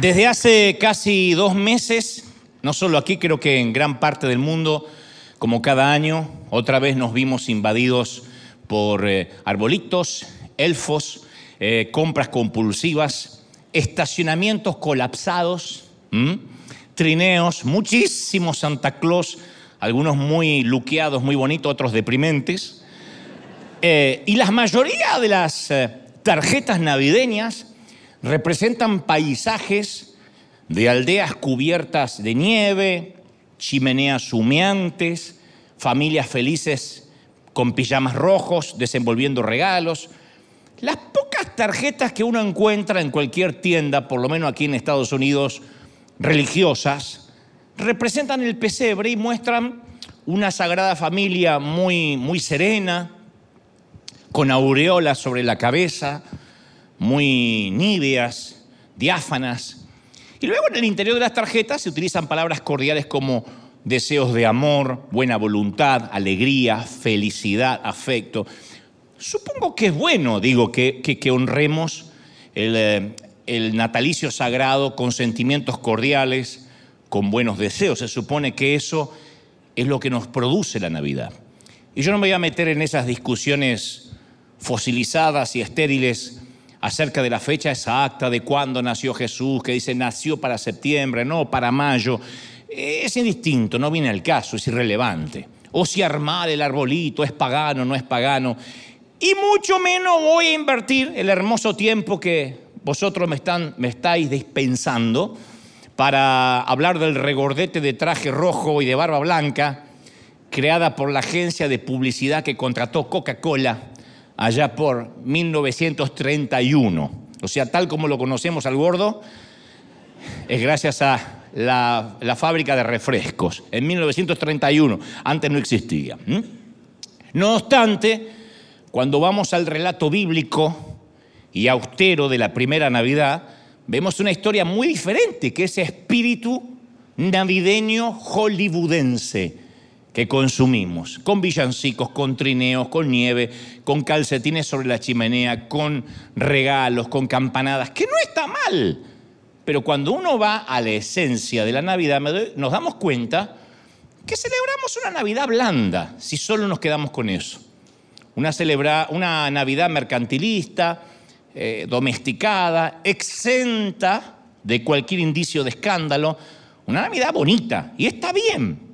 Desde hace casi dos meses, no solo aquí, creo que en gran parte del mundo, como cada año, otra vez nos vimos invadidos por eh, arbolitos, elfos, eh, compras compulsivas, estacionamientos colapsados, trineos, muchísimos Santa Claus, algunos muy luqueados, muy bonitos, otros deprimentes. Eh, y la mayoría de las tarjetas navideñas representan paisajes de aldeas cubiertas de nieve, chimeneas humeantes, familias felices con pijamas rojos desenvolviendo regalos. Las pocas tarjetas que uno encuentra en cualquier tienda, por lo menos aquí en Estados Unidos, religiosas, representan el pesebre y muestran una sagrada familia muy, muy serena, con aureolas sobre la cabeza, muy níveas, diáfanas. Y luego en el interior de las tarjetas se utilizan palabras cordiales como deseos de amor, buena voluntad, alegría, felicidad, afecto. Supongo que es bueno, digo, que, honremos el, eh, el natalicio sagrado con sentimientos cordiales, con buenos deseos. Se supone que eso es lo que nos produce la Navidad. Y yo no me voy a meter en esas discusiones fosilizadas y estériles acerca de la fecha exacta de cuándo nació Jesús, que dice nació para septiembre, no para mayo, es indistinto, no viene al caso, es irrelevante. O si armar el arbolito es pagano, no es pagano. Y mucho menos voy a invertir el hermoso tiempo que vosotros me, están, me estáis dispensando para hablar del regordete de traje rojo y de barba blanca creada por la agencia de publicidad que contrató Coca-Cola allá por 1931. O sea, tal como lo conocemos al gordo, es gracias a la, fábrica de refrescos. En 1931, antes no existía. No obstante, cuando vamos al relato bíblico y austero de la primera Navidad, vemos una historia muy diferente, que es espíritu navideño hollywoodense que consumimos, con villancicos, con trineos, con nieve, con calcetines sobre la chimenea, con regalos, con campanadas, que no está mal. Pero cuando uno va a la esencia de la Navidad, nos damos cuenta que celebramos una Navidad blanda, si solo nos quedamos con eso. Una, una Navidad mercantilista, eh, domesticada, exenta de cualquier indicio de escándalo, una Navidad bonita, y está bien,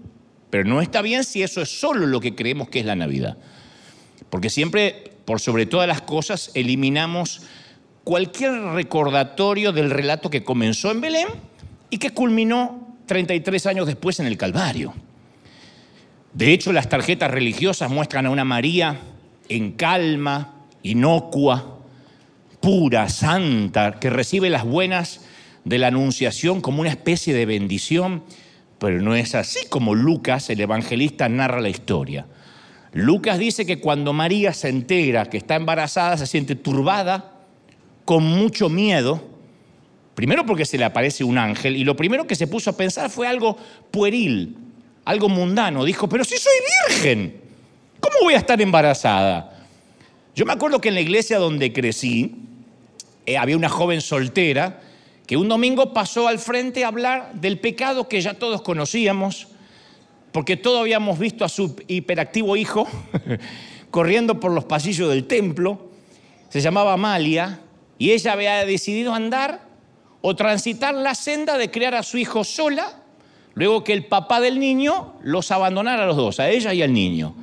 pero no está bien si eso es solo lo que creemos que es la Navidad. Porque siempre, por sobre todas las cosas, eliminamos cualquier recordatorio del relato que comenzó en Belén y que culminó 33 años después en el Calvario. De hecho, las tarjetas religiosas muestran a una María en calma, inocua, pura, santa, que recibe las buenas de la Anunciación como una especie de bendición pero no es así como Lucas, el evangelista, narra la historia. Lucas dice que cuando María se entera que está embarazada, se siente turbada, con mucho miedo, primero porque se le aparece un ángel, y lo primero que se puso a pensar fue algo pueril, algo mundano. Dijo, pero si soy virgen, ¿cómo voy a estar embarazada? Yo me acuerdo que en la iglesia donde crecí, eh, había una joven soltera que un domingo pasó al frente a hablar del pecado que ya todos conocíamos, porque todos habíamos visto a su hiperactivo hijo corriendo por los pasillos del templo, se llamaba Amalia, y ella había decidido andar o transitar la senda de criar a su hijo sola, luego que el papá del niño los abandonara a los dos, a ella y al niño.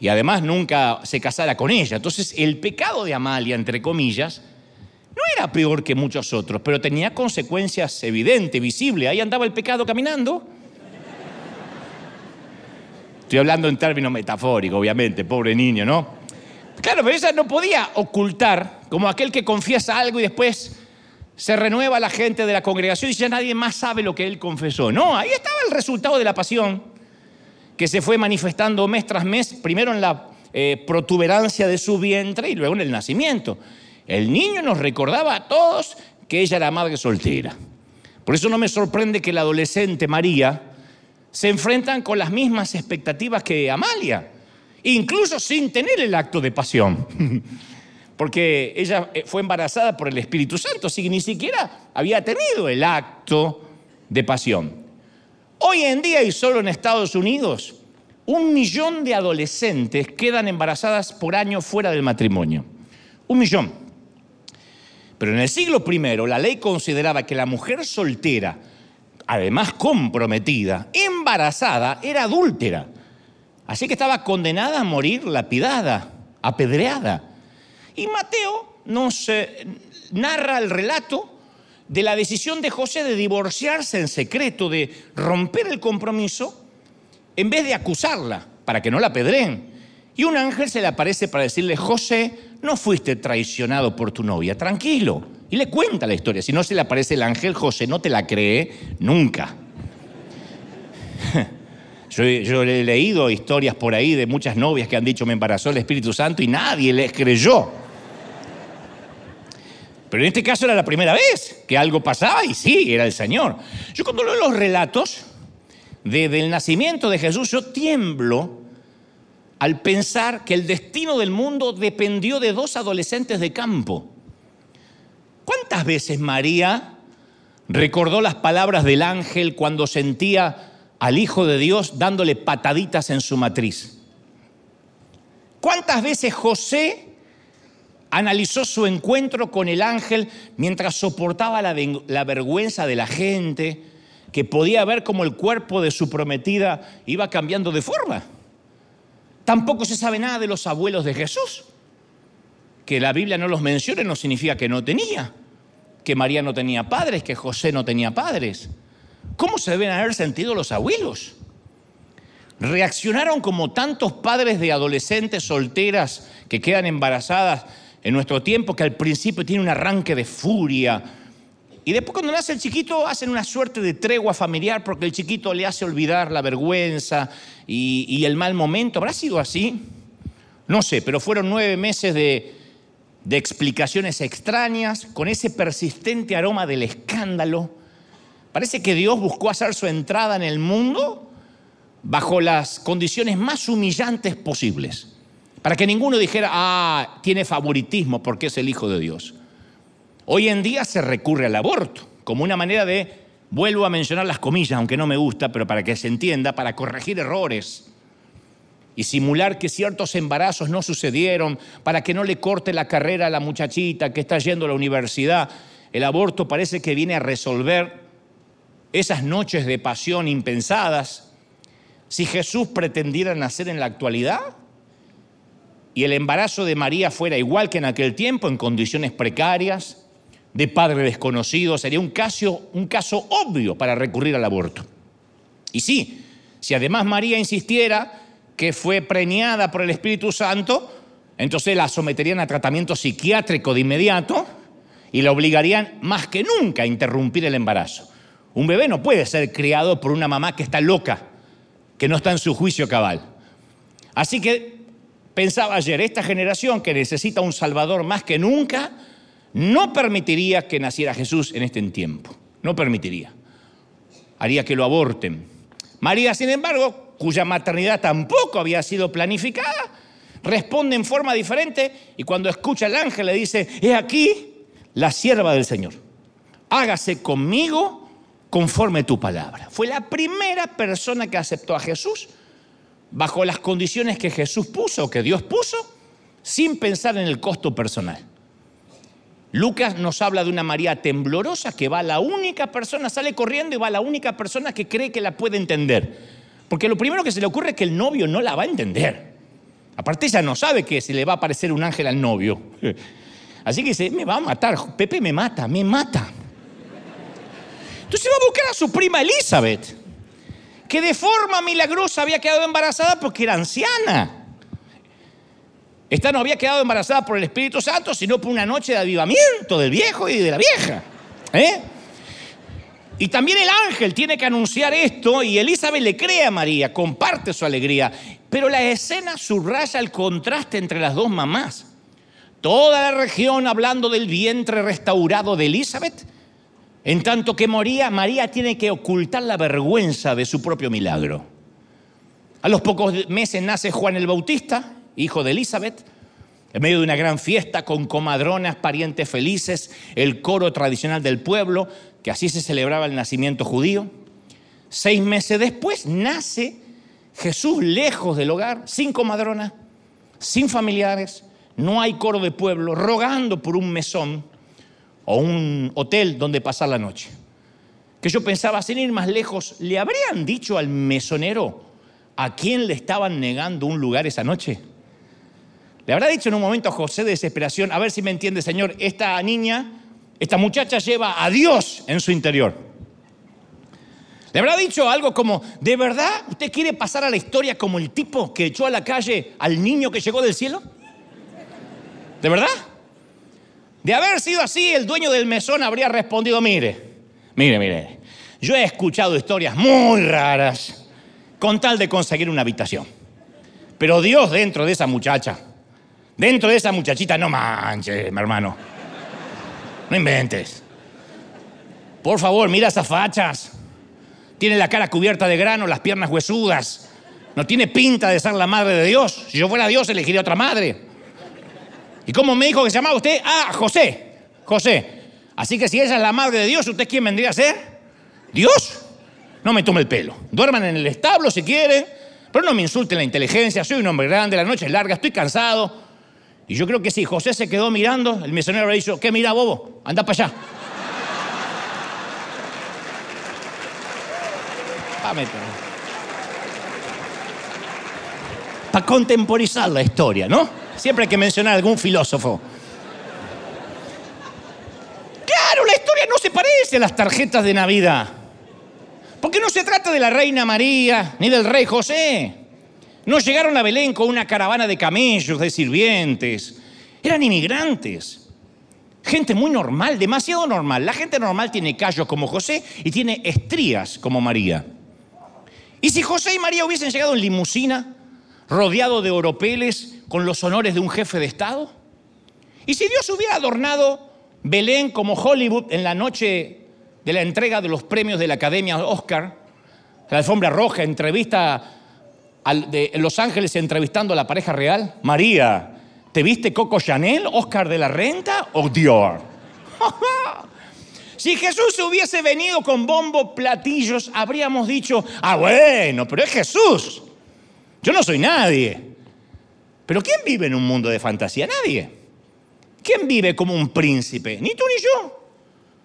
Y además nunca se casara con ella. Entonces el pecado de Amalia, entre comillas, no era peor que muchos otros, pero tenía consecuencias evidentes, visibles. Ahí andaba el pecado caminando. Estoy hablando en términos metafóricos, obviamente, pobre niño, ¿no? Claro, pero ella no podía ocultar, como aquel que confiesa algo y después se renueva la gente de la congregación y ya nadie más sabe lo que él confesó. No, ahí estaba el resultado de la pasión, que se fue manifestando mes tras mes, primero en la eh, protuberancia de su vientre y luego en el nacimiento. El niño nos recordaba a todos que ella era madre soltera. Por eso no me sorprende que la adolescente María se enfrentan con las mismas expectativas que Amalia, incluso sin tener el acto de pasión. porque ella eh, fue embarazada por el Espíritu Santo, así que ni siquiera había tenido el acto de pasión. Hoy en día y solo en Estados Unidos, un millón de adolescentes quedan embarazadas por año fuera del matrimonio. Un millón. Pero en el siglo I la ley consideraba que la mujer soltera, además comprometida, embarazada, era adúltera. Así que estaba condenada a morir lapidada, apedreada. Y Mateo nos narra el relato de la decisión de José de divorciarse en secreto, de romper el compromiso, en vez de acusarla para que no la apedreen. Y un ángel se le aparece para decirle, José, no fuiste traicionado por tu novia, tranquilo. Y le cuenta la historia. Si no se le aparece el ángel, José no te la cree nunca. Yo, he leído historias por ahí de muchas novias que han dicho me embarazó el Espíritu Santo y nadie les creyó. Pero en este caso era la primera vez que algo pasaba y sí, era el Señor. Yo cuando leo los relatos del nacimiento de Jesús, yo tiemblo al pensar que el destino del mundo dependió de dos adolescentes de campo. ¿Cuántas veces María recordó las palabras del ángel cuando sentía al Hijo de Dios dándole pataditas en su matriz? ¿Cuántas veces José analizó su encuentro con el ángel mientras soportaba la, la, vergüenza de la gente, que podía ver cómo el cuerpo de su prometida iba cambiando de forma. Tampoco se sabe nada de los abuelos de Jesús. Que la Biblia no los mencione no significa que no tenía, que María no tenía padres, que José no tenía padres. ¿Cómo se deben haber sentido los abuelos? Reaccionaron como tantos padres de adolescentes solteras que quedan embarazadas en nuestro tiempo, que al principio tiene un arranque de furia. Y después cuando nace el chiquito hacen una suerte de tregua familiar porque el chiquito le hace olvidar la vergüenza y, el mal momento. ¿Habrá sido así? No sé, pero fueron nueve meses de, de explicaciones extrañas, con ese persistente aroma del escándalo. Parece que Dios buscó hacer su entrada en el mundo bajo las condiciones más humillantes posibles para que ninguno dijera, ah, tiene favoritismo porque es el Hijo de Dios. Hoy en día se recurre al aborto como una manera de, vuelvo a mencionar las comillas, aunque no me gusta, pero para que se entienda, para corregir errores y simular que ciertos embarazos no sucedieron, para que no le corte la carrera a la muchachita que está yendo a la universidad. El aborto parece que viene a resolver esas noches de pasión impensadas. Si Jesús pretendiera nacer en la actualidad, y el embarazo de María fuera igual que en aquel tiempo, en condiciones precarias, de padre desconocido, sería un caso, un caso obvio para recurrir al aborto. Y sí, si además María insistiera que fue preñada por el Espíritu Santo, entonces la someterían a tratamiento psiquiátrico de inmediato y la obligarían más que nunca a interrumpir el embarazo. Un bebé no puede ser criado por una mamá que está loca, que no está en su juicio cabal. Así que Pensaba ayer, esta generación que necesita un Salvador más que nunca, no permitiría que naciera Jesús en este tiempo. No permitiría. Haría que lo aborten. María, sin embargo, cuya maternidad tampoco había sido planificada, responde en forma diferente y cuando escucha al ángel le dice, he aquí la sierva del Señor. Hágase conmigo conforme tu palabra. Fue la primera persona que aceptó a Jesús bajo las condiciones que Jesús puso, que Dios puso, sin pensar en el costo personal. Lucas nos habla de una María temblorosa que va a la única persona, sale corriendo y va a la única persona que cree que la puede entender. Porque lo primero que se le ocurre es que el novio no la va a entender. Aparte ella no sabe que se le va a aparecer un ángel al novio. Así que dice, me va a matar, Pepe me mata, me mata. Entonces va a buscar a su prima Elizabeth que de forma milagrosa había quedado embarazada porque era anciana. Esta no había quedado embarazada por el Espíritu Santo, sino por una noche de avivamiento del viejo y de la vieja. ¿eh? Y también el ángel tiene que anunciar esto y Elizabeth le cree a María, comparte su alegría. Pero la escena subraya el contraste entre las dos mamás. Toda la región hablando del vientre restaurado de Elizabeth en tanto que moría, María tiene que ocultar la vergüenza de su propio milagro. A los pocos meses nace Juan el Bautista, hijo de Elizabeth, En medio de una gran fiesta con comadronas, parientes felices, el coro tradicional del pueblo, que así se celebraba el nacimiento judío. Seis meses después nace Jesús lejos del hogar, sin comadrona, sin familiares, no hay coro de pueblo, rogando por un mesón o un hotel donde pasar la noche. Que yo pensaba, sin ir más lejos, ¿le habrían dicho al mesonero a quién le estaban negando un lugar esa noche? Le habrá dicho en un momento a José de desesperación, a ver si me entiende, Señor, esta niña, esta muchacha lleva a Dios en su interior. Le habrá dicho algo como, ¿de verdad usted quiere pasar a la historia como el tipo que echó a la calle al niño que llegó del cielo? ¿De verdad? De haber sido así, el dueño del mesón habría respondido, mire, mire, mire, yo he escuchado historias muy raras con tal de conseguir una habitación. Pero Dios dentro de esa muchacha, dentro de esa muchachita, no manches, mi hermano. No inventes. Por favor, mira esas fachas. Tiene la cara cubierta de grano, las piernas huesudas. No tiene pinta de ser la madre de Dios. Si yo fuera Dios, elegiría otra madre. ¿Y cómo me dijo que se llamaba usted? Ah, José. José. Así que si ella es la madre de Dios, ¿usted quién vendría a ser? ¿Dios? No me tome el pelo. Duerman en el establo si quieren, pero no me insulten la inteligencia. Soy un hombre grande, la noche es larga, estoy cansado. Y yo creo que si José se quedó mirando, el misionero le dicho, ¿qué mira, bobo? Anda para allá. Para contemporizar la historia, ¿no? Siempre hay que mencionar algún filósofo. Claro, la historia no se parece a las tarjetas de Navidad. Porque no se trata de la reina María ni del rey José. No llegaron a Belén con una caravana de camellos, de sirvientes. Eran inmigrantes. Gente muy normal, demasiado normal. La gente normal tiene callos como José y tiene estrías como María. ¿Y si José y María hubiesen llegado en limusina, rodeado de oropeles, con los honores de un jefe de Estado? ¿Y si Dios hubiera adornado Belén como Hollywood en la noche de la entrega de los premios de la Academia Oscar, la alfombra roja, entrevista de Los Ángeles entrevistando a la pareja real? María, ¿te viste Coco Chanel, Oscar de la Renta o Dior? Si Jesús hubiese venido con bombo platillos, habríamos dicho, ah, bueno, pero es Jesús. Yo no soy nadie. Pero ¿quién vive en un mundo de fantasía? Nadie. ¿Quién vive como un príncipe? Ni tú ni yo.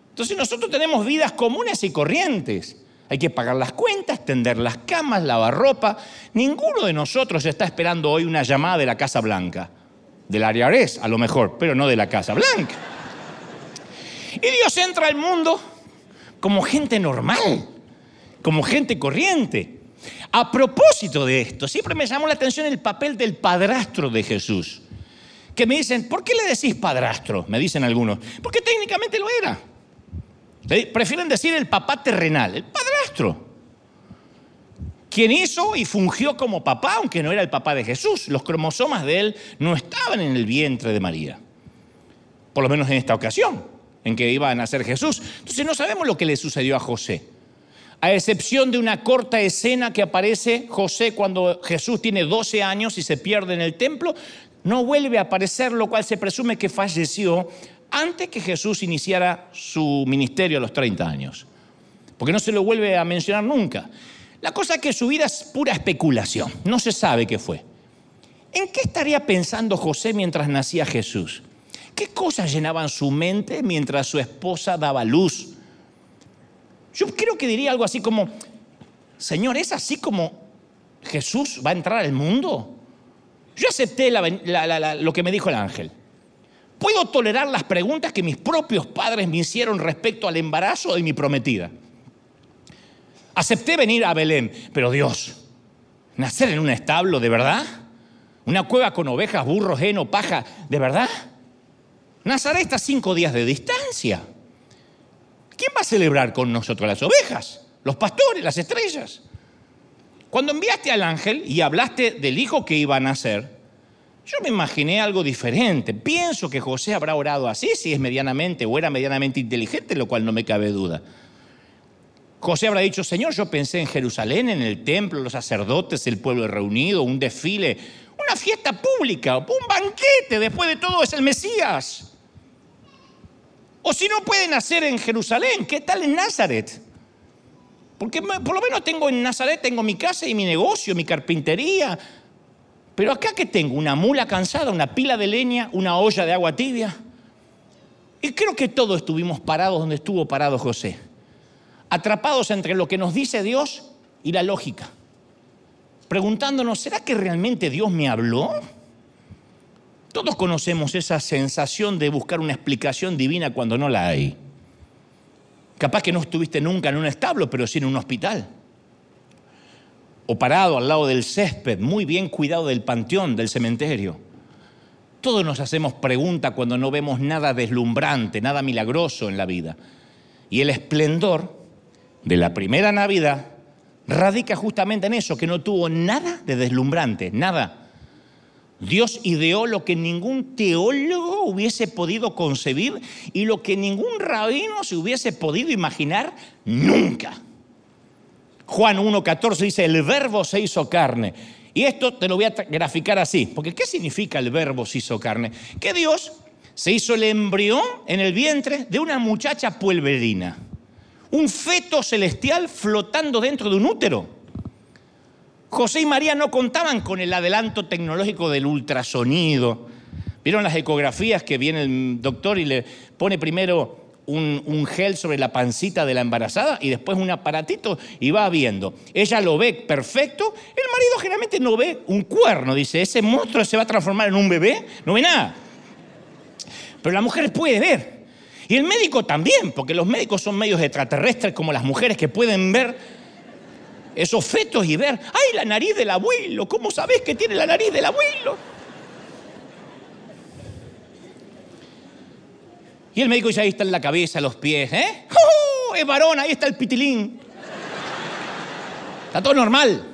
Entonces nosotros tenemos vidas comunes y corrientes. Hay que pagar las cuentas, tender las camas, lavar ropa. Ninguno de nosotros está esperando hoy una llamada de la Casa Blanca. Del Ariares, a lo mejor, pero no de la Casa Blanca. Y Dios entra al mundo como gente normal, como gente corriente. A propósito de esto, siempre me llamó la atención el papel del padrastro de Jesús. Que me dicen, ¿por qué le decís padrastro? Me dicen algunos. Porque técnicamente lo era. Prefieren decir el papá terrenal, el padrastro. Quien hizo y fungió como papá, aunque no era el papá de Jesús. Los cromosomas de él no estaban en el vientre de María. Por lo menos en esta ocasión en que iba a nacer Jesús. Entonces no sabemos lo que le sucedió a José. A excepción de una corta escena que aparece José cuando Jesús tiene 12 años y se pierde en el templo, no vuelve a aparecer, lo cual se presume que falleció antes que Jesús iniciara su ministerio a los 30 años. Porque no se lo vuelve a mencionar nunca. La cosa es que su vida es pura especulación, no se sabe qué fue. ¿En qué estaría pensando José mientras nacía Jesús? ¿Qué cosas llenaban su mente mientras su esposa daba luz? Yo creo que diría algo así como, Señor, ¿es así como Jesús va a entrar al mundo? Yo acepté lo que me dijo el ángel. Puedo tolerar las preguntas que mis propios padres me hicieron respecto al embarazo de mi prometida. Acepté venir a Belén, pero Dios, nacer en un establo, ¿de verdad? ¿Una cueva con ovejas, burros, heno, paja, ¿de verdad? Nazaret está cinco días de distancia. ¿Quién va a celebrar con nosotros las ovejas? Los pastores, las estrellas. Cuando enviaste al ángel y hablaste del hijo que iba a nacer, yo me imaginé algo diferente. Pienso que José habrá orado así, si es medianamente o era medianamente inteligente, lo cual no me cabe duda. José habrá dicho, Señor, yo pensé en Jerusalén, en el templo, los sacerdotes, el pueblo reunido, un desfile, una fiesta pública, un banquete, después de todo es el Mesías. O si no puede nacer en Jerusalén, ¿qué tal en Nazaret? Porque por lo menos tengo en Nazaret, tengo mi casa y mi negocio, mi carpintería. Pero acá que tengo una mula cansada, una pila de leña, una olla de agua tibia. Y creo que todos estuvimos parados donde estuvo parado José, atrapados entre lo que nos dice Dios y la lógica, preguntándonos, ¿será que realmente Dios me habló? Todos conocemos esa sensación de buscar una explicación divina cuando no la hay. Capaz que no estuviste nunca en un establo, pero sí en un hospital. O parado al lado del césped, muy bien cuidado del panteón, del cementerio. Todos nos hacemos preguntas cuando no vemos nada deslumbrante, nada milagroso en la vida. Y el esplendor de la primera Navidad radica justamente en eso, que no tuvo nada de deslumbrante, nada. Dios ideó lo que ningún teólogo hubiese podido concebir y lo que ningún rabino se hubiese podido imaginar nunca. Juan 1.14 dice, el verbo se hizo carne. Y esto te lo voy a graficar así, porque ¿qué significa el verbo se hizo carne? Que Dios se hizo el embrión en el vientre de una muchacha puelverina, un feto celestial flotando dentro de un útero. José y María no contaban con el adelanto tecnológico del ultrasonido. ¿Vieron las ecografías que viene el doctor y le pone primero un, gel sobre la pancita de la embarazada y después un aparatito y va viendo? Ella lo ve perfecto, el marido generalmente no ve un cuerno, dice, ese monstruo se va a transformar en un bebé, no ve nada. Pero la mujer puede ver. Y el médico también, porque los médicos son medios extraterrestres como las mujeres que pueden ver esos fetos y ver, ¡ay, la nariz del abuelo! ¿Cómo sabes que tiene la nariz del abuelo? Y el médico dice, ahí está en la cabeza, los pies, ¿eh? ¡Oh, es varón, ahí está el pitilín. Está todo normal.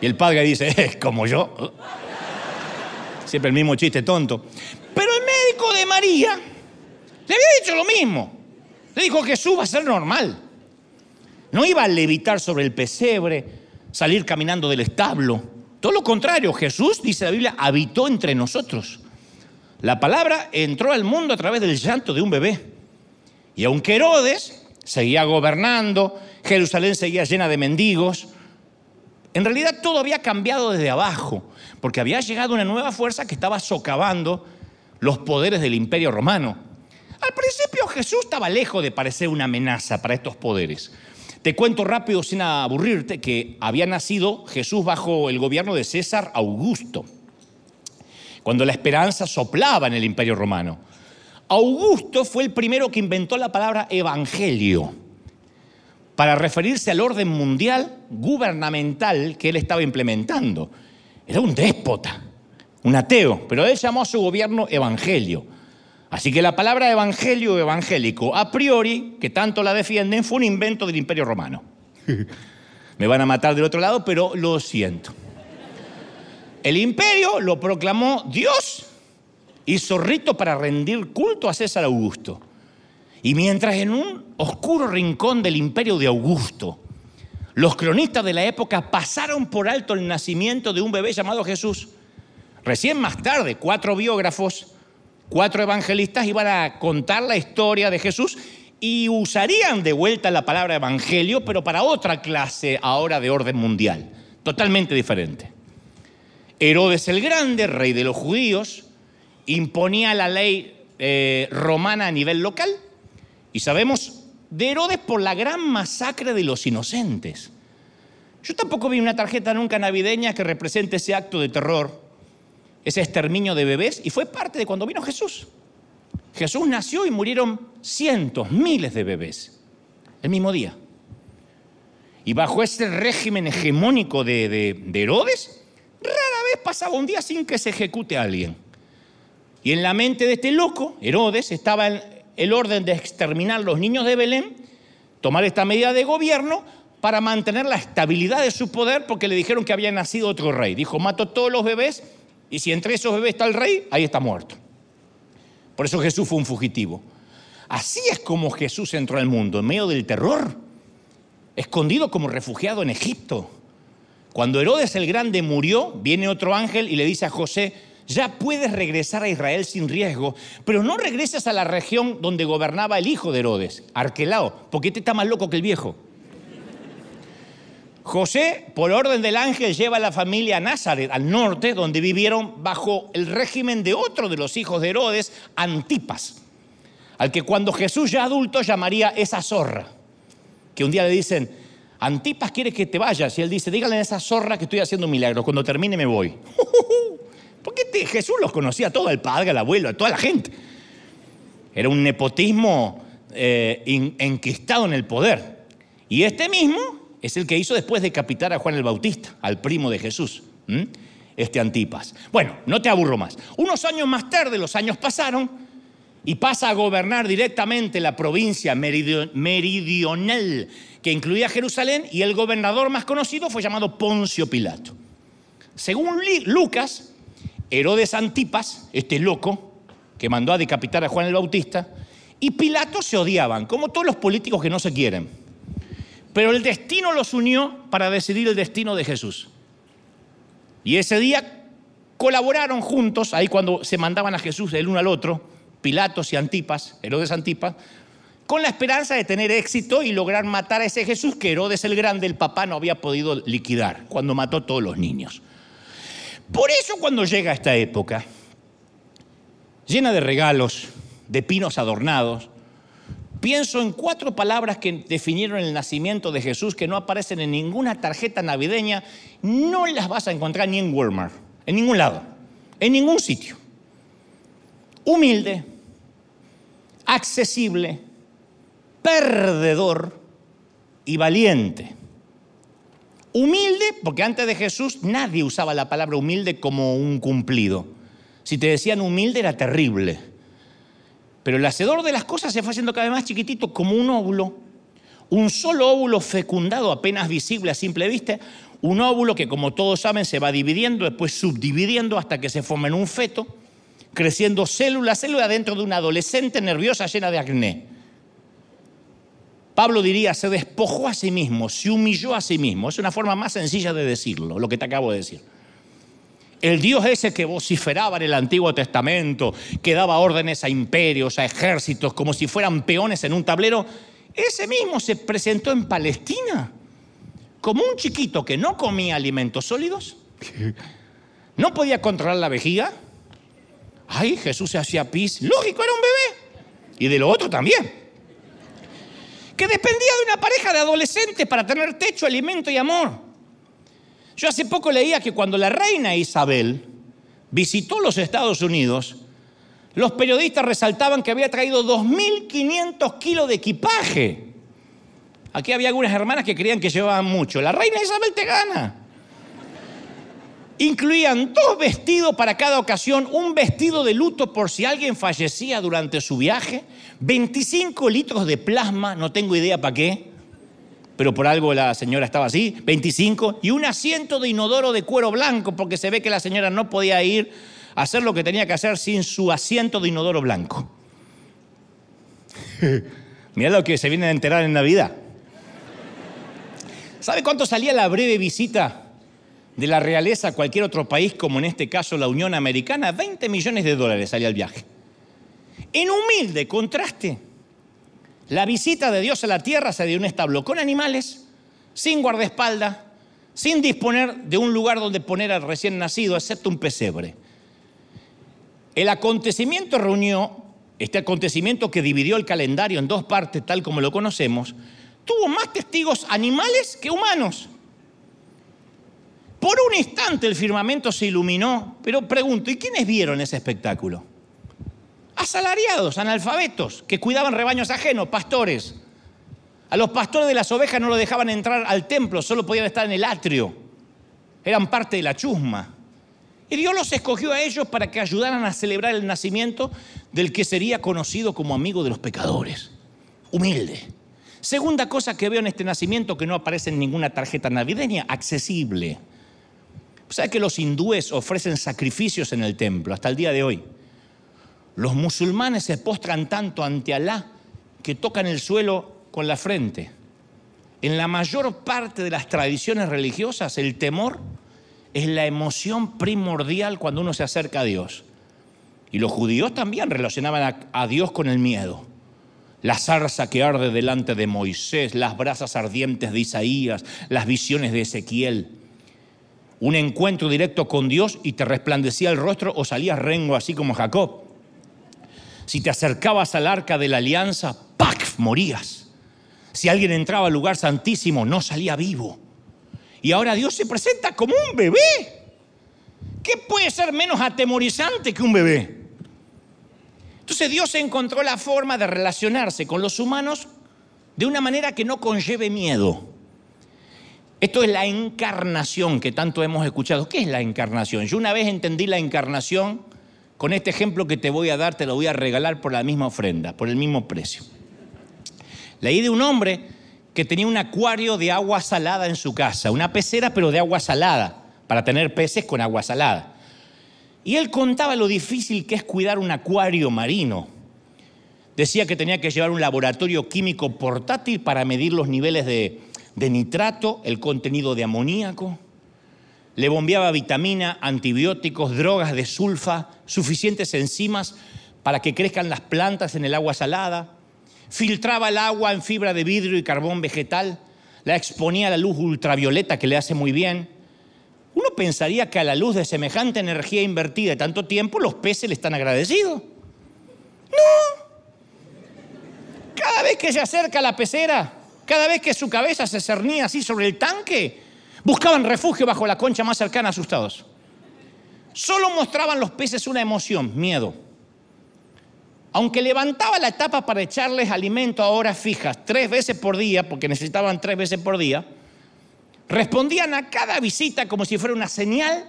Y el padre dice, es como yo. Siempre el mismo chiste tonto. Pero el médico de María le había dicho lo mismo. Le dijo, Jesús va a ser normal. No iba a levitar sobre el pesebre, salir caminando del establo. Todo lo contrario, Jesús, dice la Biblia, habitó entre nosotros. La palabra entró al mundo a través del llanto de un bebé. Y aunque Herodes seguía gobernando, Jerusalén seguía llena de mendigos, en realidad todo había cambiado desde abajo, porque había llegado una nueva fuerza que estaba socavando los poderes del imperio romano. Al principio Jesús estaba lejos de parecer una amenaza para estos poderes. Te cuento rápido sin aburrirte que había nacido Jesús bajo el gobierno de César Augusto, cuando la esperanza soplaba en el imperio romano. Augusto fue el primero que inventó la palabra evangelio para referirse al orden mundial gubernamental que él estaba implementando. Era un déspota, un ateo, pero él llamó a su gobierno evangelio. Así que la palabra evangelio o evangélico, a priori, que tanto la defienden, fue un invento del imperio romano. Me van a matar del otro lado, pero lo siento. El imperio lo proclamó Dios, hizo rito para rendir culto a César Augusto. Y mientras en un oscuro rincón del imperio de Augusto, los cronistas de la época pasaron por alto el nacimiento de un bebé llamado Jesús, recién más tarde cuatro biógrafos cuatro evangelistas iban a contar la historia de Jesús y usarían de vuelta la palabra evangelio, pero para otra clase ahora de orden mundial, totalmente diferente. Herodes el Grande, rey de los judíos, imponía la ley eh, romana a nivel local y sabemos de Herodes por la gran masacre de los inocentes. Yo tampoco vi una tarjeta nunca navideña que represente ese acto de terror ese exterminio de bebés y fue parte de cuando vino Jesús. Jesús nació y murieron cientos, miles de bebés el mismo día. Y bajo ese régimen hegemónico de, Herodes, rara vez pasaba un día sin que se ejecute a alguien. Y en la mente de este loco, Herodes, estaba el orden de exterminar los niños de Belén, tomar esta medida de gobierno para mantener la estabilidad de su poder porque le dijeron que había nacido otro rey. Dijo, mato todos los bebés y si entre esos bebés está el rey, ahí está muerto. Por eso Jesús fue un fugitivo. Así es como Jesús entró al mundo, en medio del terror, escondido como refugiado en Egipto, Cuando Herodes el Grande murió, viene otro ángel y le dice a José, ya puedes regresar a Israel sin riesgo, pero no regreses a la región donde gobernaba el hijo de Herodes, Arquelao, porque este está más loco que el viejo. José, por orden del ángel, lleva a la familia a Nazaret, al norte, donde vivieron bajo el régimen de otro de los hijos de Herodes, Antipas, al que cuando Jesús ya adulto llamaría esa zorra, que un día le dicen, Antipas quiere que te vayas, y él dice, dígale a esa zorra que estoy haciendo un milagro, cuando termine me voy. Porque Jesús los conocía a todo, el padre, al abuelo, a toda la gente. Era un nepotismo eh, enquistado en el poder. Y este mismo es el que hizo después decapitar a Juan el Bautista, al primo de Jesús, este Antipas. Bueno, no te aburro más. Unos años más tarde, los años pasaron, y pasa a gobernar directamente la provincia meridional que incluía Jerusalén, y el gobernador más conocido fue llamado Poncio Pilato. Según Lucas, Herodes Antipas, este loco que mandó a decapitar a Juan el Bautista, y Pilato se odiaban, como todos los políticos que no se quieren. Pero el destino los unió para decidir el destino de Jesús. Y ese día colaboraron juntos, ahí cuando se mandaban a Jesús el uno al otro, Pilatos y Antipas, Herodes Antipas, con la esperanza de tener éxito y lograr matar a ese Jesús que Herodes el Grande, el papá, no había podido liquidar cuando mató a todos los niños. Por eso cuando llega esta época, llena de regalos, de pinos adornados, Pienso en cuatro palabras que definieron el nacimiento de Jesús que no aparecen en ninguna tarjeta navideña, no las vas a encontrar ni en Walmart, en ningún lado, en ningún sitio. Humilde, accesible, perdedor y valiente. Humilde, porque antes de Jesús nadie usaba la palabra humilde como un cumplido. Si te decían humilde era terrible. Pero el hacedor de las cosas se fue haciendo cada vez más chiquitito, como un óvulo. Un solo óvulo fecundado, apenas visible a simple vista. Un óvulo que, como todos saben, se va dividiendo, después subdividiendo hasta que se forma en un feto, creciendo célula a célula dentro de una adolescente nerviosa llena de acné. Pablo diría, se despojó a sí mismo, se humilló a sí mismo. Es una forma más sencilla de decirlo, lo que te acabo de decir. El Dios ese que vociferaba en el Antiguo Testamento, que daba órdenes a imperios, a ejércitos, como si fueran peones en un tablero, ese mismo se presentó en Palestina como un chiquito que no comía alimentos sólidos, no podía controlar la vejiga. Ay, Jesús se hacía pis. Lógico, era un bebé. Y de lo otro también. Que dependía de una pareja de adolescentes para tener techo, alimento y amor. Yo hace poco leía que cuando la reina Isabel visitó los Estados Unidos, los periodistas resaltaban que había traído 2.500 kilos de equipaje. Aquí había algunas hermanas que creían que llevaban mucho. La reina Isabel te gana. Incluían dos vestidos para cada ocasión, un vestido de luto por si alguien fallecía durante su viaje, 25 litros de plasma, no tengo idea para qué, pero por algo la señora estaba así, 25, y un asiento de inodoro de cuero blanco, porque se ve que la señora no podía ir a hacer lo que tenía que hacer sin su asiento de inodoro blanco. Mira lo que se viene a enterar en Navidad. ¿Sabe cuánto salía la breve visita de la realeza a cualquier otro país, como en este caso la Unión Americana? 20 millones de dólares salía el viaje. En humilde contraste la visita de Dios a la tierra se dio en un establo con animales, sin guardaespaldas, sin disponer de un lugar donde poner al recién nacido, excepto un pesebre. El acontecimiento reunió, este acontecimiento que dividió el calendario en dos partes, tal como lo conocemos, tuvo más testigos animales que humanos. Por un instante el firmamento se iluminó, pero pregunto, ¿y quiénes vieron ese espectáculo? Asalariados, analfabetos, que cuidaban rebaños ajenos, pastores. A los pastores de las ovejas no lo dejaban entrar al templo, solo podían estar en el atrio. Eran parte de la chusma. Y Dios los escogió a ellos para que ayudaran a celebrar el nacimiento del que sería conocido como amigo de los pecadores. Humilde. Segunda cosa que veo en este nacimiento que no aparece en ninguna tarjeta navideña, accesible. ¿Sabe que los hindúes ofrecen sacrificios en el templo hasta el día de hoy? Los musulmanes se postran tanto ante Alá que tocan el suelo con la frente. En la mayor parte de las tradiciones religiosas, el temor es la emoción primordial cuando uno se acerca a Dios. Y los judíos también relacionaban a, Dios con el miedo. La zarza que arde delante de Moisés, las brasas ardientes de Isaías, las visiones de Ezequiel. Un encuentro directo con Dios y te resplandecía el rostro o salías rengo así como Jacob. Si te acercabas al arca de la alianza, ¡pac! morías. Si alguien entraba al lugar santísimo, no salía vivo. Y ahora Dios se presenta como un bebé. ¿Qué puede ser menos atemorizante que un bebé? Entonces Dios encontró la forma de relacionarse con los humanos de una manera que no conlleve miedo. Esto es la encarnación que tanto hemos escuchado. ¿Qué es la encarnación? Yo una vez entendí la encarnación con este ejemplo que te voy a dar, te lo voy a regalar por la misma ofrenda, por el mismo precio. Leí de un hombre que tenía un acuario de agua salada en su casa, una pecera pero de agua salada, para tener peces con agua salada. Y él contaba lo difícil que es cuidar un acuario marino. Decía que tenía que llevar un laboratorio químico portátil para medir los niveles de, de nitrato, el contenido de amoníaco. Le bombeaba vitamina, antibióticos, drogas de sulfa, suficientes enzimas para que crezcan las plantas en el agua salada filtraba el agua en fibra de vidrio y carbón vegetal, la exponía a la luz ultravioleta que le hace muy bien. Uno pensaría que a la luz de semejante energía invertida de tanto tiempo los peces le están agradecidos. No. Cada vez que se acerca a la pecera, cada vez que su cabeza se cernía así sobre el tanque, buscaban refugio bajo la concha más cercana asustados. Solo mostraban los peces una emoción, miedo aunque levantaba la tapa para echarles alimento a horas fijas, tres veces por día, porque necesitaban tres veces por día, respondían a cada visita como si fuera una señal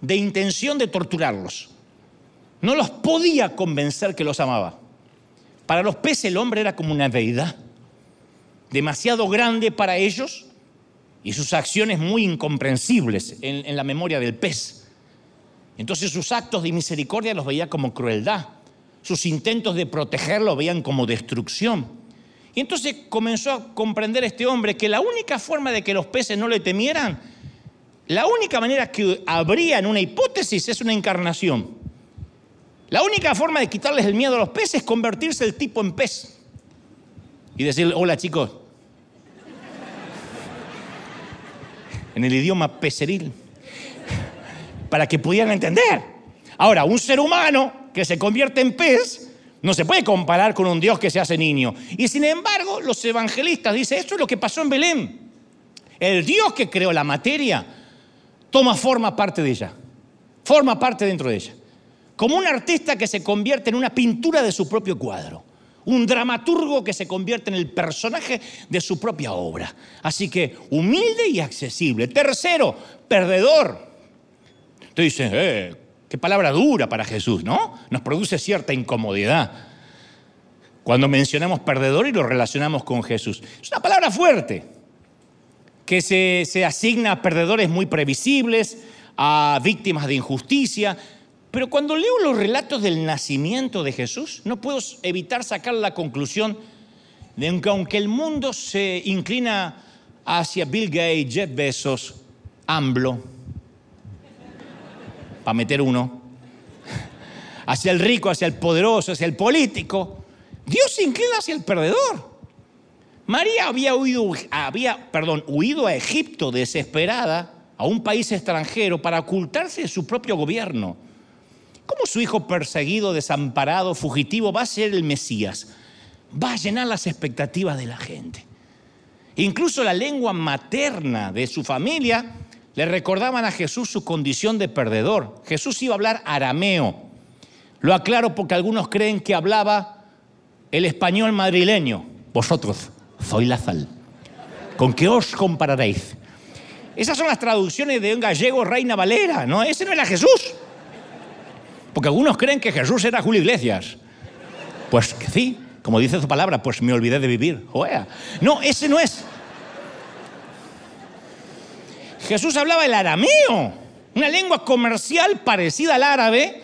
de intención de torturarlos. No los podía convencer que los amaba. Para los peces el hombre era como una deidad, demasiado grande para ellos y sus acciones muy incomprensibles en, la memoria del pez. Entonces sus actos de misericordia los veía como crueldad sus intentos de protegerlo veían como destrucción. Y entonces comenzó a comprender este hombre que la única forma de que los peces no le temieran, la única manera que habría en una hipótesis es una encarnación. La única forma de quitarles el miedo a los peces es convertirse el tipo en pez. Y decirle, hola chicos, en el idioma peceril, para que pudieran entender. Ahora, un ser humano que se convierte en pez, no se puede comparar con un Dios que se hace niño. Y sin embargo, los evangelistas dicen, esto es lo que pasó en Belén. El Dios que creó la materia toma forma parte de ella, forma parte dentro de ella. Como un artista que se convierte en una pintura de su propio cuadro. Un dramaturgo que se convierte en el personaje de su propia obra. Así que humilde y accesible. Tercero, perdedor. Te dicen, eh, Qué palabra dura para Jesús, ¿no? Nos produce cierta incomodidad cuando mencionamos perdedor y lo relacionamos con Jesús. Es una palabra fuerte, que se, se asigna a perdedores muy previsibles, a víctimas de injusticia, pero cuando leo los relatos del nacimiento de Jesús, no puedo evitar sacar la conclusión de que aunque el mundo se inclina hacia Bill Gates, Jeff Bezos, AMBLO, para meter uno, hacia el rico, hacia el poderoso, hacia el político. Dios se inclina hacia el perdedor. María había huido, había, perdón, huido a Egipto desesperada, a un país extranjero, para ocultarse de su propio gobierno. ¿Cómo su hijo perseguido, desamparado, fugitivo va a ser el Mesías? Va a llenar las expectativas de la gente. Incluso la lengua materna de su familia le recordaban a Jesús su condición de perdedor. Jesús iba a hablar arameo. Lo aclaro porque algunos creen que hablaba el español madrileño. Vosotros, soy la sal. ¿Con qué os compararéis? Esas son las traducciones de un gallego Reina Valera, ¿no? Ese no era Jesús. Porque algunos creen que Jesús era Julio Iglesias. Pues que sí, como dice su palabra, pues me olvidé de vivir. No, ese no es. Jesús hablaba el arameo, una lengua comercial parecida al árabe,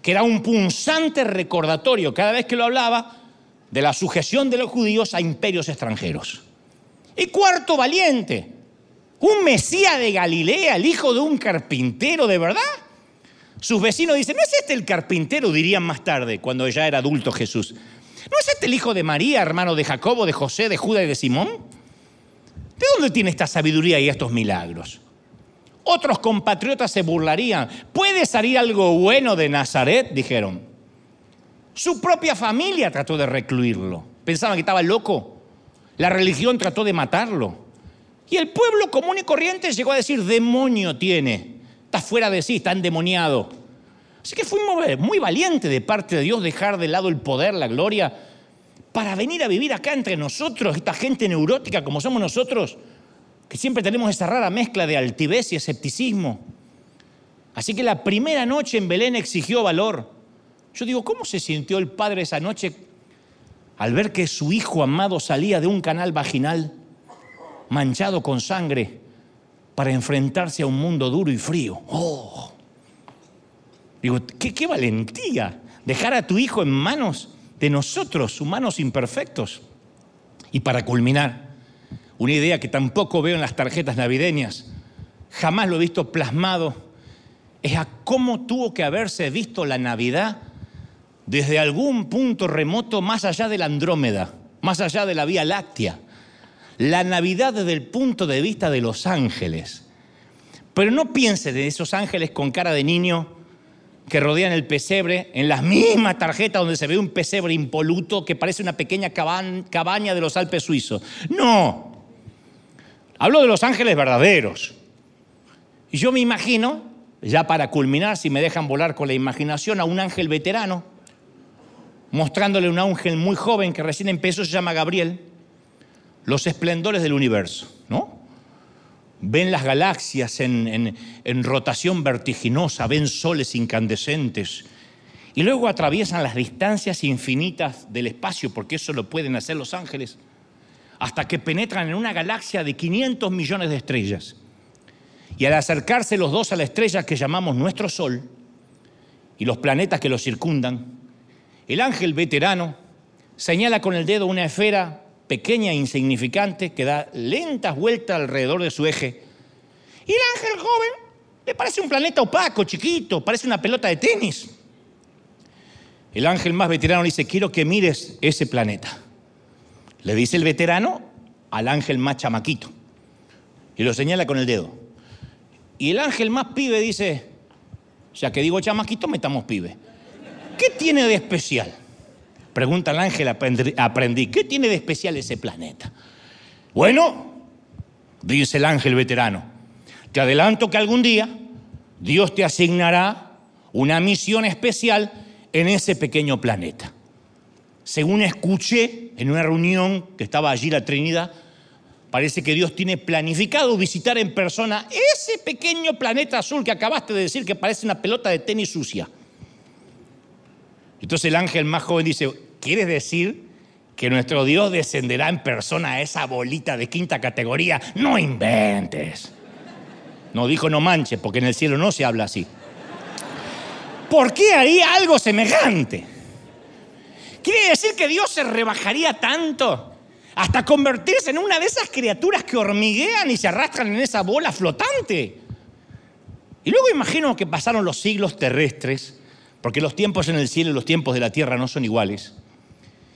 que era un punzante recordatorio cada vez que lo hablaba de la sujeción de los judíos a imperios extranjeros. Y cuarto, valiente. Un Mesías de Galilea, el hijo de un carpintero, ¿de verdad? Sus vecinos dicen, ¿no es este el carpintero? Dirían más tarde, cuando ya era adulto Jesús. ¿No es este el hijo de María, hermano de Jacobo, de José, de Judas y de Simón? ¿De dónde tiene esta sabiduría y estos milagros? Otros compatriotas se burlarían. ¿Puede salir algo bueno de Nazaret? Dijeron. Su propia familia trató de recluirlo. Pensaban que estaba loco. La religión trató de matarlo. Y el pueblo común y corriente llegó a decir, demonio tiene. Está fuera de sí, está endemoniado. Así que fue muy valiente de parte de Dios dejar de lado el poder, la gloria, para venir a vivir acá entre nosotros, esta gente neurótica como somos nosotros que siempre tenemos esa rara mezcla de altivez y escepticismo. Así que la primera noche en Belén exigió valor. Yo digo, ¿cómo se sintió el padre esa noche al ver que su hijo amado salía de un canal vaginal manchado con sangre para enfrentarse a un mundo duro y frío? ¡Oh! Digo, qué, valentía dejar a tu hijo en manos de nosotros, humanos imperfectos. Y para culminar, una idea que tampoco veo en las tarjetas navideñas, jamás lo he visto plasmado, es a cómo tuvo que haberse visto la Navidad desde algún punto remoto más allá de la Andrómeda, más allá de la Vía Láctea. La Navidad desde el punto de vista de los ángeles. Pero no piense de esos ángeles con cara de niño que rodean el pesebre, en la misma tarjeta donde se ve un pesebre impoluto que parece una pequeña cabaña de los Alpes suizos. No, Hablo de los ángeles verdaderos. Y yo me imagino, ya para culminar, si me dejan volar con la imaginación, a un ángel veterano, mostrándole un ángel muy joven que recién empezó, se llama Gabriel, los esplendores del universo, ¿no? Ven las galaxias en, rotación vertiginosa, ven soles incandescentes, y luego atraviesan las distancias infinitas del espacio, porque eso lo pueden hacer los ángeles hasta que penetran en una galaxia de 500 millones de estrellas. Y al acercarse los dos a la estrella que llamamos nuestro Sol y los planetas que lo circundan, el ángel veterano señala con el dedo una esfera pequeña e insignificante que da lentas vueltas alrededor de su eje. Y el ángel joven le parece un planeta opaco, chiquito, parece una pelota de tenis. El ángel más veterano dice, quiero que mires ese planeta. Le dice el veterano al ángel más chamaquito y lo señala con el dedo. Y el ángel más pibe dice, ya que digo chamaquito, metamos pibe. ¿Qué tiene de especial? Pregunta el ángel, aprendí, ¿qué tiene de especial ese planeta? Bueno, dice el ángel veterano, te adelanto que algún día Dios te asignará una misión especial en ese pequeño planeta según escuché en una reunión que estaba allí la Trinidad, parece que Dios tiene planificado visitar en persona ese pequeño planeta azul que acabaste de decir que parece una pelota de tenis sucia. Entonces el ángel más joven dice, ¿quieres decir que nuestro Dios descenderá en persona a esa bolita de quinta categoría? No inventes. No dijo no manches, porque en el cielo no se habla así. ¿Por qué haría algo semejante? ¿Quiere decir que Dios se rebajaría tanto hasta convertirse en una de esas criaturas que hormiguean y se arrastran en esa bola flotante? Y luego imagino que pasaron los siglos terrestres, porque los tiempos en el cielo y los tiempos de la tierra no son iguales.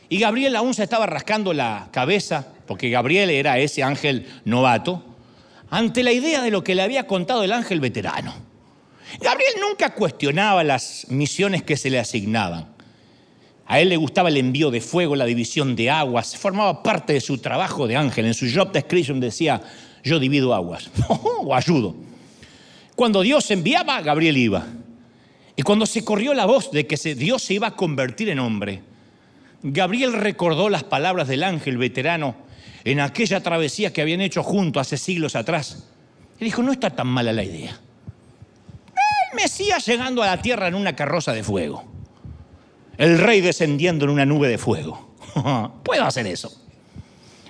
Y Gabriel aún se estaba rascando la cabeza, porque Gabriel era ese ángel novato, ante la idea de lo que le había contado el ángel veterano. Gabriel nunca cuestionaba las misiones que se le asignaban. A él le gustaba el envío de fuego, la división de aguas, formaba parte de su trabajo de ángel. En su job description decía, yo divido aguas o ayudo. Cuando Dios enviaba, Gabriel iba. Y cuando se corrió la voz de que Dios se iba a convertir en hombre, Gabriel recordó las palabras del ángel veterano en aquella travesía que habían hecho juntos hace siglos atrás. Y dijo, no está tan mala la idea. El Mesías llegando a la tierra en una carroza de fuego el rey descendiendo en una nube de fuego. Puedo hacer eso.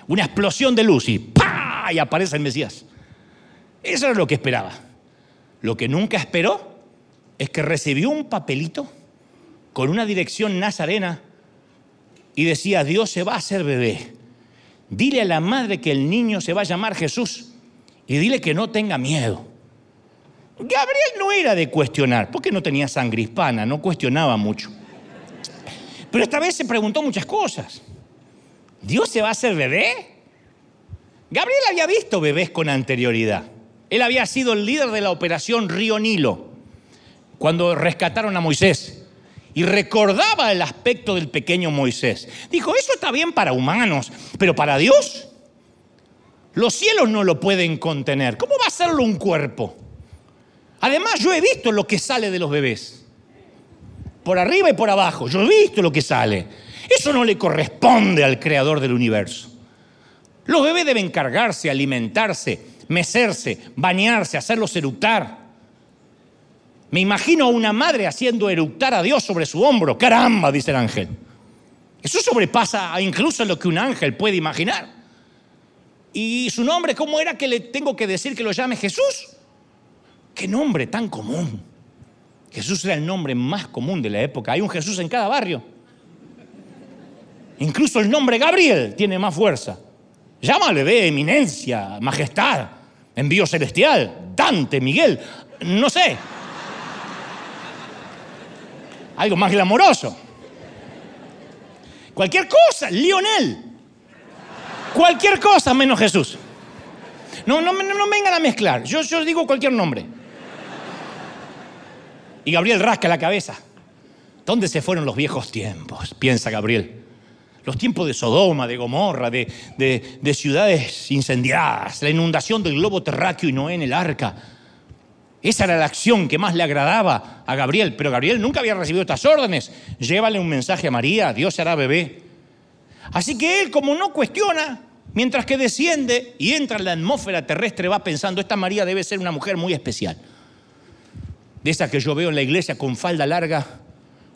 Una explosión de luz y ¡pa! Y aparece el Mesías. Eso era lo que esperaba. Lo que nunca esperó es que recibió un papelito con una dirección nazarena y decía, Dios se va a hacer bebé. dile a la madre que el niño se va a llamar Jesús y dile que no tenga miedo. Gabriel no era de cuestionar, porque no tenía sangre hispana, no cuestionaba mucho. Pero esta vez se preguntó muchas cosas. ¿Dios se va a hacer bebé? Gabriel había visto bebés con anterioridad. Él había sido el líder de la operación Río Nilo, cuando rescataron a Moisés. Y recordaba el aspecto del pequeño Moisés. Dijo, eso está bien para humanos, pero para Dios, los cielos no lo pueden contener. ¿Cómo va a serlo un cuerpo? Además, yo he visto lo que sale de los bebés. Por arriba y por abajo. Yo he visto lo que sale. Eso no le corresponde al creador del universo. Los bebés deben cargarse, alimentarse, mecerse, bañarse, hacerlos eructar. Me imagino a una madre haciendo eructar a Dios sobre su hombro. Caramba, dice el ángel. Eso sobrepasa incluso lo que un ángel puede imaginar. ¿Y su nombre cómo era que le tengo que decir que lo llame Jesús? ¿Qué nombre tan común? Jesús era el nombre más común de la época. Hay un Jesús en cada barrio. Incluso el nombre Gabriel tiene más fuerza. Llámale de eminencia, majestad, envío celestial, Dante, Miguel, no sé. Algo más glamoroso. Cualquier cosa, Lionel. Cualquier cosa menos Jesús. No, no, no, vengan a mezclar. Yo, yo digo cualquier nombre. Y Gabriel rasca la cabeza. ¿Dónde se fueron los viejos tiempos? Piensa Gabriel los tiempos de Sodoma, de Gomorra, de, de, ciudades incendiadas, la inundación del globo terráqueo y Noé en el arca. Esa era la acción que más le agradaba a Gabriel, pero Gabriel nunca había recibido estas órdenes. Llévale un mensaje a María, Dios será bebé. Así que él, como no cuestiona, mientras que desciende y entra en la atmósfera terrestre, va pensando, esta María debe ser una mujer muy especial. De esa que yo veo en la iglesia con falda larga,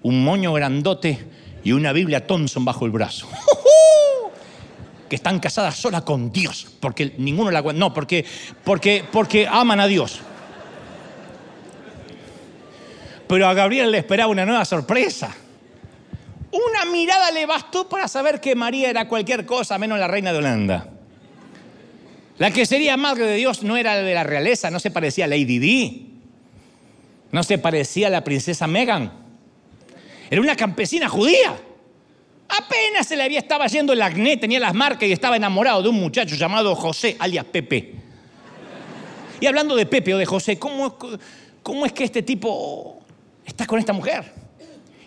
un moño grandote y una Biblia Thompson bajo el brazo. que están casadas sola con Dios, porque ninguno la no, porque porque porque aman a Dios. Pero a Gabriel le esperaba una nueva sorpresa. Una mirada le bastó para saber que María era cualquier cosa menos la reina de Holanda. La que sería madre de Dios no era de la realeza, no se parecía a Lady Di, no se parecía a la princesa Megan era una campesina judía. Apenas se le había estaba yendo el acné, tenía las marcas y estaba enamorado de un muchacho llamado José, alias Pepe. Y hablando de Pepe o de José, ¿cómo, cómo es que este tipo está con esta mujer?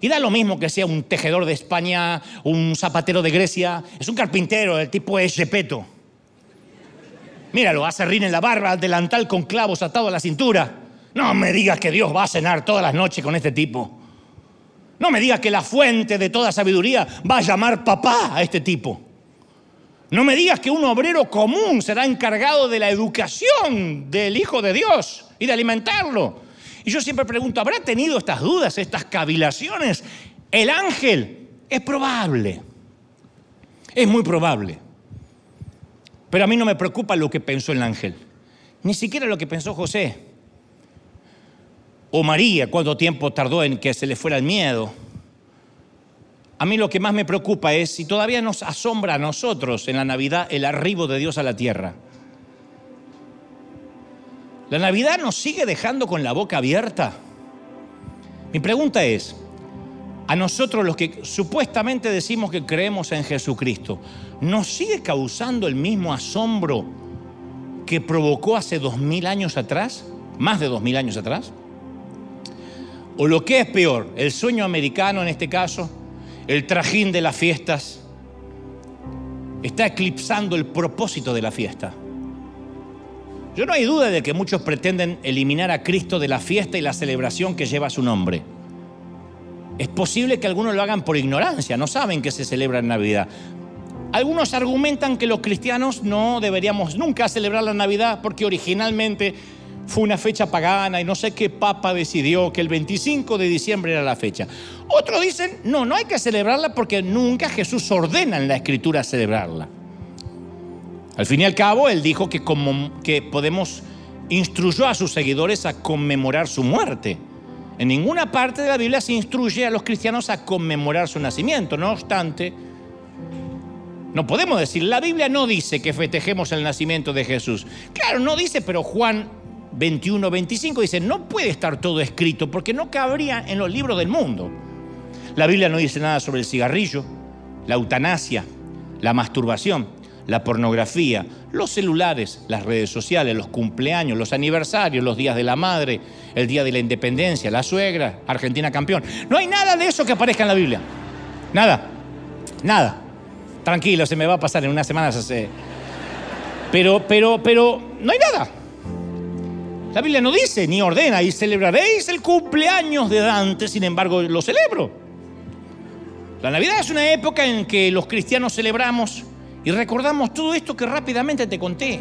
Y da lo mismo que sea un tejedor de España, un zapatero de Grecia, es un carpintero, el tipo es Repeto. Míralo, hace rin en la barba, delantal con clavos atado a la cintura. No me digas que Dios va a cenar todas las noches con este tipo. No me digas que la fuente de toda sabiduría va a llamar papá a este tipo. No me digas que un obrero común será encargado de la educación del Hijo de Dios y de alimentarlo. Y yo siempre pregunto, ¿habrá tenido estas dudas, estas cavilaciones? El ángel es probable, es muy probable. Pero a mí no me preocupa lo que pensó el ángel, ni siquiera lo que pensó José o María, cuánto tiempo tardó en que se le fuera el miedo. A mí lo que más me preocupa es si todavía nos asombra a nosotros en la Navidad el arribo de Dios a la tierra. ¿La Navidad nos sigue dejando con la boca abierta? Mi pregunta es, a nosotros los que supuestamente decimos que creemos en Jesucristo, ¿nos sigue causando el mismo asombro que provocó hace dos mil años atrás? ¿Más de dos mil años atrás? O lo que es peor, el sueño americano en este caso, el trajín de las fiestas, está eclipsando el propósito de la fiesta. Yo no hay duda de que muchos pretenden eliminar a Cristo de la fiesta y la celebración que lleva su nombre. Es posible que algunos lo hagan por ignorancia, no saben que se celebra en Navidad. Algunos argumentan que los cristianos no deberíamos nunca celebrar la Navidad porque originalmente fue una fecha pagana y no sé qué papa decidió que el 25 de diciembre era la fecha. Otros dicen, no, no hay que celebrarla porque nunca Jesús ordena en la escritura celebrarla. Al fin y al cabo, él dijo que, podemos, instruyó a sus seguidores a conmemorar su muerte. En ninguna parte de la Biblia se instruye a los cristianos a conmemorar su nacimiento. No obstante, No podemos decir, la Biblia no dice que festejemos el nacimiento de Jesús. Claro, no dice, pero Juan 21, 25 dice, no puede estar todo escrito porque no cabría en los libros del mundo. La Biblia no dice nada sobre el cigarrillo, la eutanasia, la masturbación, la pornografía, los celulares, las redes sociales, los cumpleaños, los aniversarios, los días de la madre, el día de la independencia, la suegra, Argentina campeón. No hay nada de eso que aparezca en la Biblia. Nada, nada. Tranquilo, se me va a pasar en unas semanas. Pero, pero, pero, no hay nada. La Biblia no dice ni ordena y celebraréis el cumpleaños de Dante, sin embargo lo celebro. La Navidad es una época en que los cristianos celebramos y recordamos todo esto que rápidamente te conté.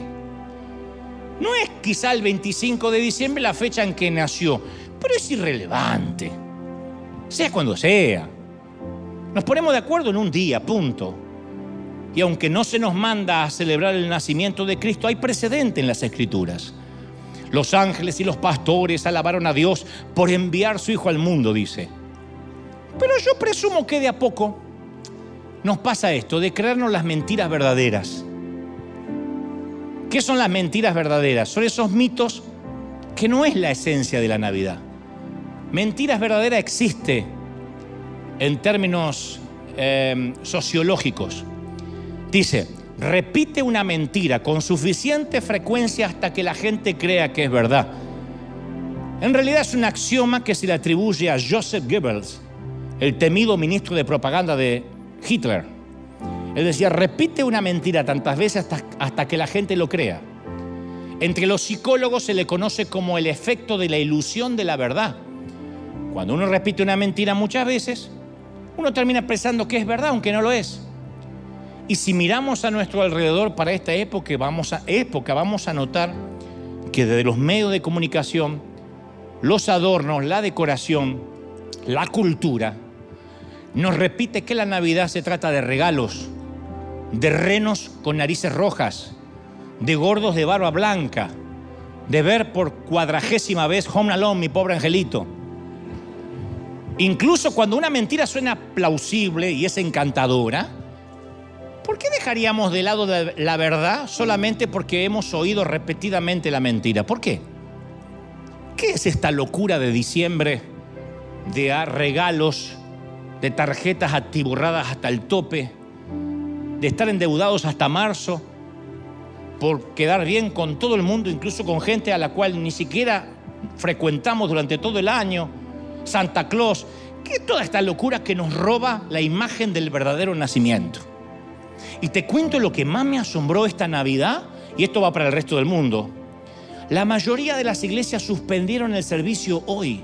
No es quizá el 25 de diciembre la fecha en que nació, pero es irrelevante. Sea cuando sea. Nos ponemos de acuerdo en un día, punto. Y aunque no se nos manda a celebrar el nacimiento de Cristo, hay precedente en las Escrituras. Los ángeles y los pastores alabaron a Dios por enviar su Hijo al mundo, dice. Pero yo presumo que de a poco nos pasa esto, de creernos las mentiras verdaderas. ¿Qué son las mentiras verdaderas? Son esos mitos que no es la esencia de la Navidad. Mentiras verdaderas existe en términos eh, sociológicos. Dice, repite una mentira con suficiente frecuencia hasta que la gente crea que es verdad. En realidad es un axioma que se le atribuye a Joseph Goebbels, el temido ministro de propaganda de Hitler. Él decía, repite una mentira tantas veces hasta, que la gente lo crea. Entre los psicólogos se le conoce como el efecto de la ilusión de la verdad. Cuando uno repite una mentira muchas veces, uno termina pensando que es verdad, aunque no lo es. Y si miramos a nuestro alrededor para esta época, vamos a, época, vamos a notar que desde los medios de comunicación, los adornos, la decoración, la cultura, nos repite que la Navidad se trata de regalos, de renos con narices rojas, de gordos de barba blanca, de ver por cuadragésima vez Home Alone, mi pobre angelito. Incluso cuando una mentira suena plausible y es encantadora, ¿Por qué dejaríamos de lado la verdad solamente porque hemos oído repetidamente la mentira? ¿Por qué? ¿Qué es esta locura de diciembre de regalos, de tarjetas atiburradas hasta el tope, de estar endeudados hasta marzo por quedar bien con todo el mundo, incluso con gente a la cual ni siquiera frecuentamos durante todo el año? Santa Claus, ¿qué es toda esta locura que nos roba la imagen del verdadero nacimiento? Y te cuento lo que más me asombró esta Navidad, y esto va para el resto del mundo. La mayoría de las iglesias suspendieron el servicio hoy.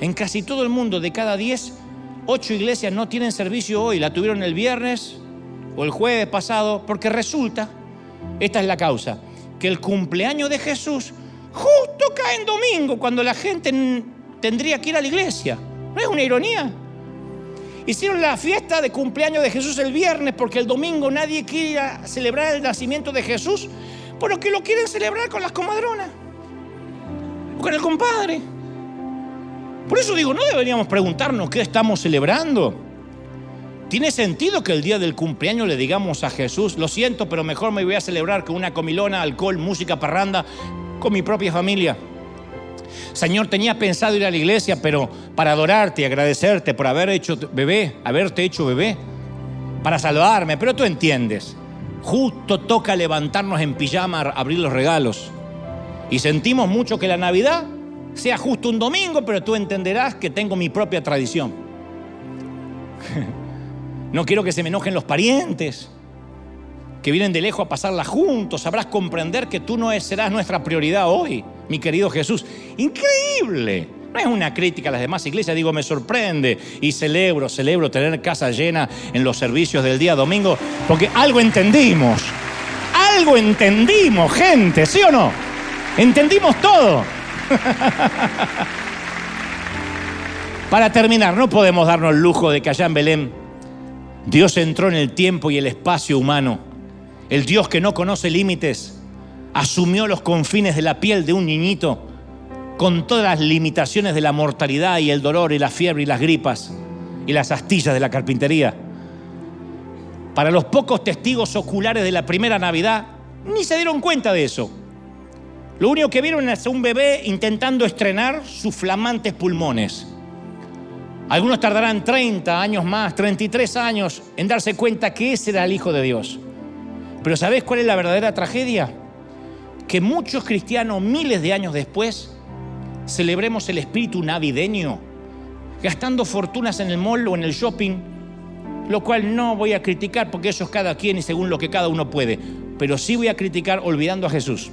En casi todo el mundo, de cada 10, 8 iglesias no tienen servicio hoy. La tuvieron el viernes o el jueves pasado, porque resulta, esta es la causa, que el cumpleaños de Jesús justo cae en domingo, cuando la gente tendría que ir a la iglesia. ¿No es una ironía? Hicieron la fiesta de cumpleaños de Jesús el viernes porque el domingo nadie quiere celebrar el nacimiento de Jesús, pero que lo quieren celebrar con las comadronas con el compadre. Por eso digo, no deberíamos preguntarnos qué estamos celebrando. ¿Tiene sentido que el día del cumpleaños le digamos a Jesús, lo siento, pero mejor me voy a celebrar con una comilona, alcohol, música, parranda, con mi propia familia? Señor, tenía pensado ir a la iglesia, pero para adorarte y agradecerte por haber hecho bebé, haberte hecho bebé, para salvarme, pero tú entiendes. Justo toca levantarnos en pijama, abrir los regalos. Y sentimos mucho que la Navidad sea justo un domingo, pero tú entenderás que tengo mi propia tradición. No quiero que se me enojen los parientes que vienen de lejos a pasarla juntos. Sabrás comprender que tú no serás nuestra prioridad hoy mi querido Jesús. Increíble. No es una crítica a las demás iglesias, digo, me sorprende y celebro, celebro tener casa llena en los servicios del día domingo, porque algo entendimos, algo entendimos, gente, ¿sí o no? Entendimos todo. Para terminar, no podemos darnos el lujo de que allá en Belén Dios entró en el tiempo y el espacio humano, el Dios que no conoce límites, asumió los confines de la piel de un niñito con todas las limitaciones de la mortalidad y el dolor y la fiebre y las gripas y las astillas de la carpintería. Para los pocos testigos oculares de la primera Navidad, ni se dieron cuenta de eso. Lo único que vieron es a un bebé intentando estrenar sus flamantes pulmones. Algunos tardarán 30 años más, 33 años en darse cuenta que ese era el Hijo de Dios. Pero ¿sabés cuál es la verdadera tragedia? Que muchos cristianos miles de años después celebremos el espíritu navideño, gastando fortunas en el mall o en el shopping, lo cual no voy a criticar porque eso es cada quien y según lo que cada uno puede, pero sí voy a criticar olvidando a Jesús.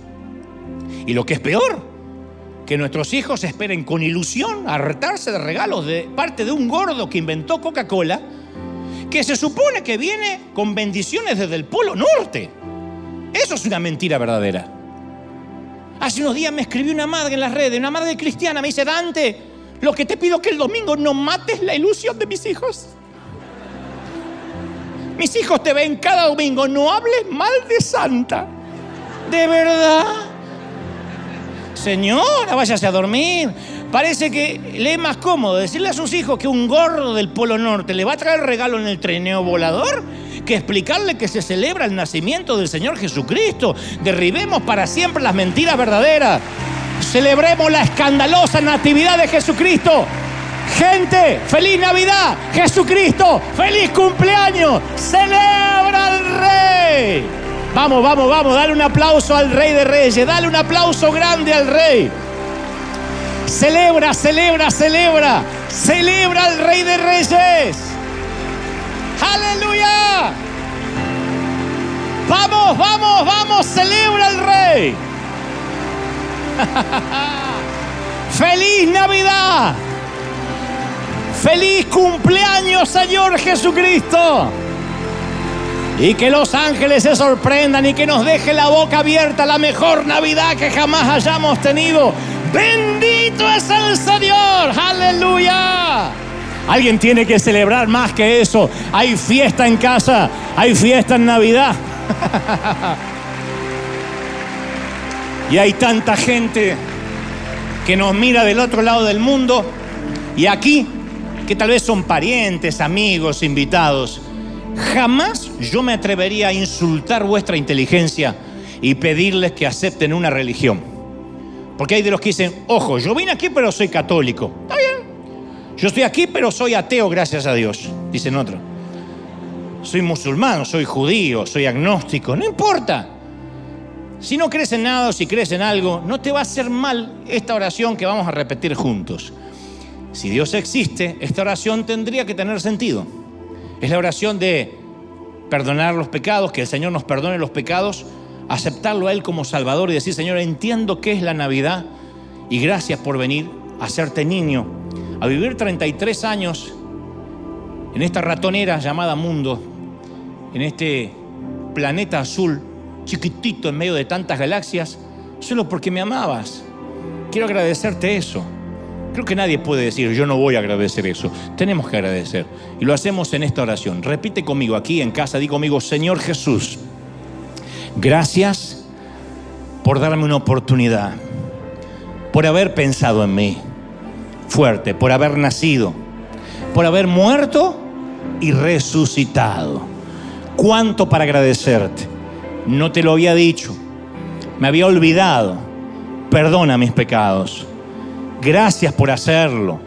Y lo que es peor, que nuestros hijos esperen con ilusión hartarse de regalos de parte de un gordo que inventó Coca-Cola, que se supone que viene con bendiciones desde el Polo Norte. Eso es una mentira verdadera. Hace unos días me escribió una madre en las redes, una madre cristiana, me dice, Dante, lo que te pido es que el domingo no mates la ilusión de mis hijos. Mis hijos te ven cada domingo, no hables mal de Santa. De verdad. Señora, váyase a dormir. Parece que le es más cómodo decirle a sus hijos que un gordo del Polo Norte le va a traer regalo en el trineo volador que explicarle que se celebra el nacimiento del Señor Jesucristo. Derribemos para siempre las mentiras verdaderas. Celebremos la escandalosa natividad de Jesucristo. Gente, feliz Navidad. Jesucristo, feliz cumpleaños. Celebra al Rey. Vamos, vamos, vamos, dale un aplauso al Rey de Reyes. Dale un aplauso grande al Rey. Celebra, celebra, celebra. Celebra al Rey de Reyes. Aleluya. Vamos, vamos, vamos, celebra al Rey. Feliz Navidad. Feliz cumpleaños, Señor Jesucristo. Y que los ángeles se sorprendan y que nos deje la boca abierta la mejor Navidad que jamás hayamos tenido. Bendito es el Señor. Aleluya. Alguien tiene que celebrar más que eso. Hay fiesta en casa, hay fiesta en Navidad. y hay tanta gente que nos mira del otro lado del mundo y aquí, que tal vez son parientes, amigos, invitados. Jamás yo me atrevería a insultar vuestra inteligencia y pedirles que acepten una religión. Porque hay de los que dicen, ojo, yo vine aquí pero soy católico. Está bien. Yo estoy aquí pero soy ateo, gracias a Dios. Dicen otros. Soy musulmán, soy judío, soy agnóstico. No importa. Si no crees en nada o si crees en algo, no te va a hacer mal esta oración que vamos a repetir juntos. Si Dios existe, esta oración tendría que tener sentido. Es la oración de perdonar los pecados, que el Señor nos perdone los pecados, aceptarlo a Él como Salvador y decir, Señor, entiendo qué es la Navidad y gracias por venir a hacerte niño, a vivir 33 años en esta ratonera llamada mundo, en este planeta azul, chiquitito en medio de tantas galaxias, solo porque me amabas. Quiero agradecerte eso. Creo que nadie puede decir, yo no voy a agradecer eso. Tenemos que agradecer. Y lo hacemos en esta oración. Repite conmigo aquí en casa, di conmigo, Señor Jesús, gracias por darme una oportunidad, por haber pensado en mí fuerte, por haber nacido, por haber muerto y resucitado. ¿Cuánto para agradecerte? No te lo había dicho, me había olvidado. Perdona mis pecados. Gracias por hacerlo.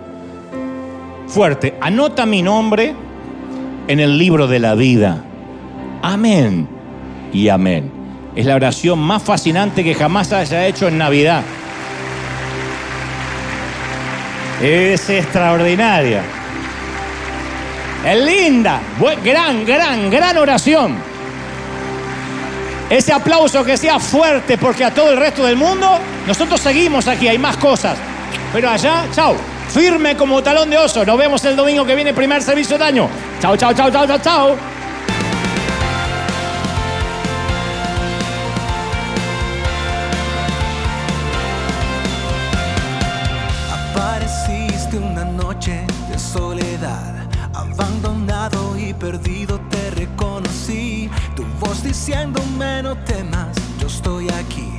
Fuerte, anota mi nombre en el libro de la vida. Amén y amén. Es la oración más fascinante que jamás haya hecho en Navidad. Es extraordinaria. Es linda. Gran, gran, gran oración. Ese aplauso que sea fuerte porque a todo el resto del mundo, nosotros seguimos aquí, hay más cosas. Pero allá, chao. Firme como talón de oso. Nos vemos el domingo que viene, primer servicio de año. Chao, chao, chao, chao, chao, chao. Apareciste una noche de soledad, abandonado y perdido te reconocí. Tu voz diciéndome no temas, yo estoy aquí.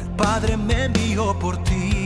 El Padre me envió por ti.